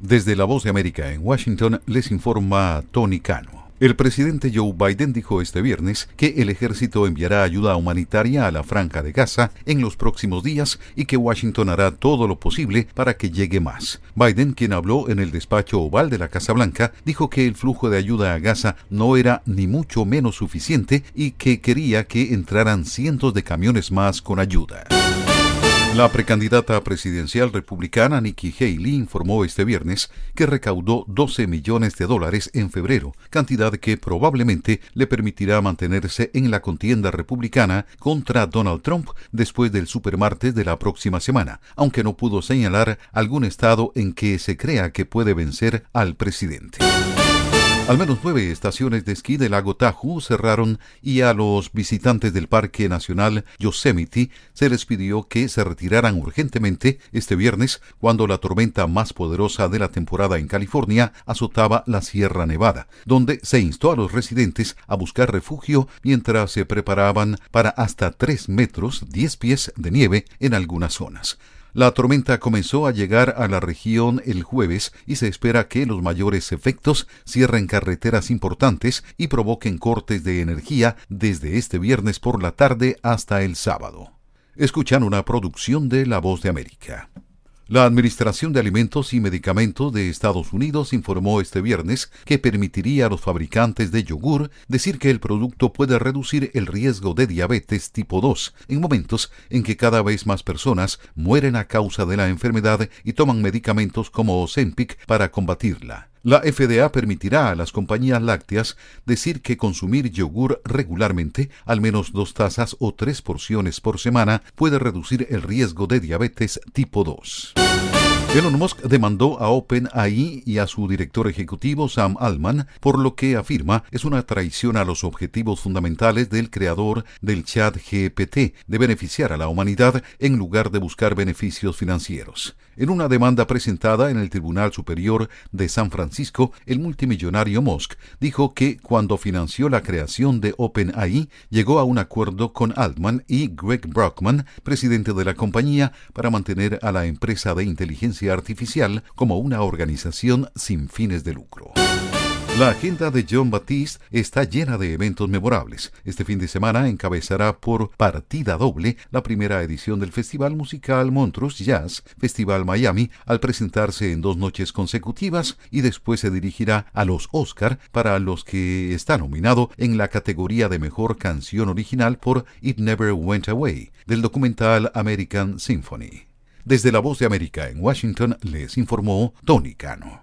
Desde la Voz de América en Washington les informa Tony Cano. El presidente Joe Biden dijo este viernes que el ejército enviará ayuda humanitaria a la franja de Gaza en los próximos días y que Washington hará todo lo posible para que llegue más. Biden, quien habló en el despacho oval de la Casa Blanca, dijo que el flujo de ayuda a Gaza no era ni mucho menos suficiente y que quería que entraran cientos de camiones más con ayuda. La precandidata presidencial republicana Nikki Haley informó este viernes que recaudó 12 millones de dólares en febrero, cantidad que probablemente le permitirá mantenerse en la contienda republicana contra Donald Trump después del supermartes de la próxima semana, aunque no pudo señalar algún estado en que se crea que puede vencer al presidente. Al menos nueve estaciones de esquí del lago Tahoe cerraron y a los visitantes del Parque Nacional Yosemite se les pidió que se retiraran urgentemente este viernes cuando la tormenta más poderosa de la temporada en California azotaba la Sierra Nevada, donde se instó a los residentes a buscar refugio mientras se preparaban para hasta tres metros diez pies de nieve en algunas zonas. La tormenta comenzó a llegar a la región el jueves y se espera que los mayores efectos cierren carreteras importantes y provoquen cortes de energía desde este viernes por la tarde hasta el sábado. Escuchan una producción de La Voz de América. La Administración de Alimentos y Medicamentos de Estados Unidos informó este viernes que permitiría a los fabricantes de yogur decir que el producto puede reducir el riesgo de diabetes tipo 2 en momentos en que cada vez más personas mueren a causa de la enfermedad y toman medicamentos como Ozempic para combatirla. La FDA permitirá a las compañías lácteas decir que consumir yogur regularmente, al menos dos tazas o tres porciones por semana, puede reducir el riesgo de diabetes tipo 2. Elon Musk demandó a OpenAI y a su director ejecutivo Sam Altman por lo que afirma es una traición a los objetivos fundamentales del creador del chat GPT de beneficiar a la humanidad en lugar de buscar beneficios financieros. En una demanda presentada en el Tribunal Superior de San Francisco, el multimillonario Musk dijo que cuando financió la creación de OpenAI llegó a un acuerdo con Altman y Greg Brockman, presidente de la compañía, para mantener a la empresa de artificial como una organización sin fines de lucro. La agenda de John Baptiste está llena de eventos memorables. Este fin de semana encabezará por partida doble la primera edición del Festival Musical Montrose Jazz Festival Miami al presentarse en dos noches consecutivas y después se dirigirá a los Oscar para los que está nominado en la categoría de Mejor Canción Original por It Never Went Away del documental American Symphony. Desde la Voz de América en Washington les informó Tony Cano.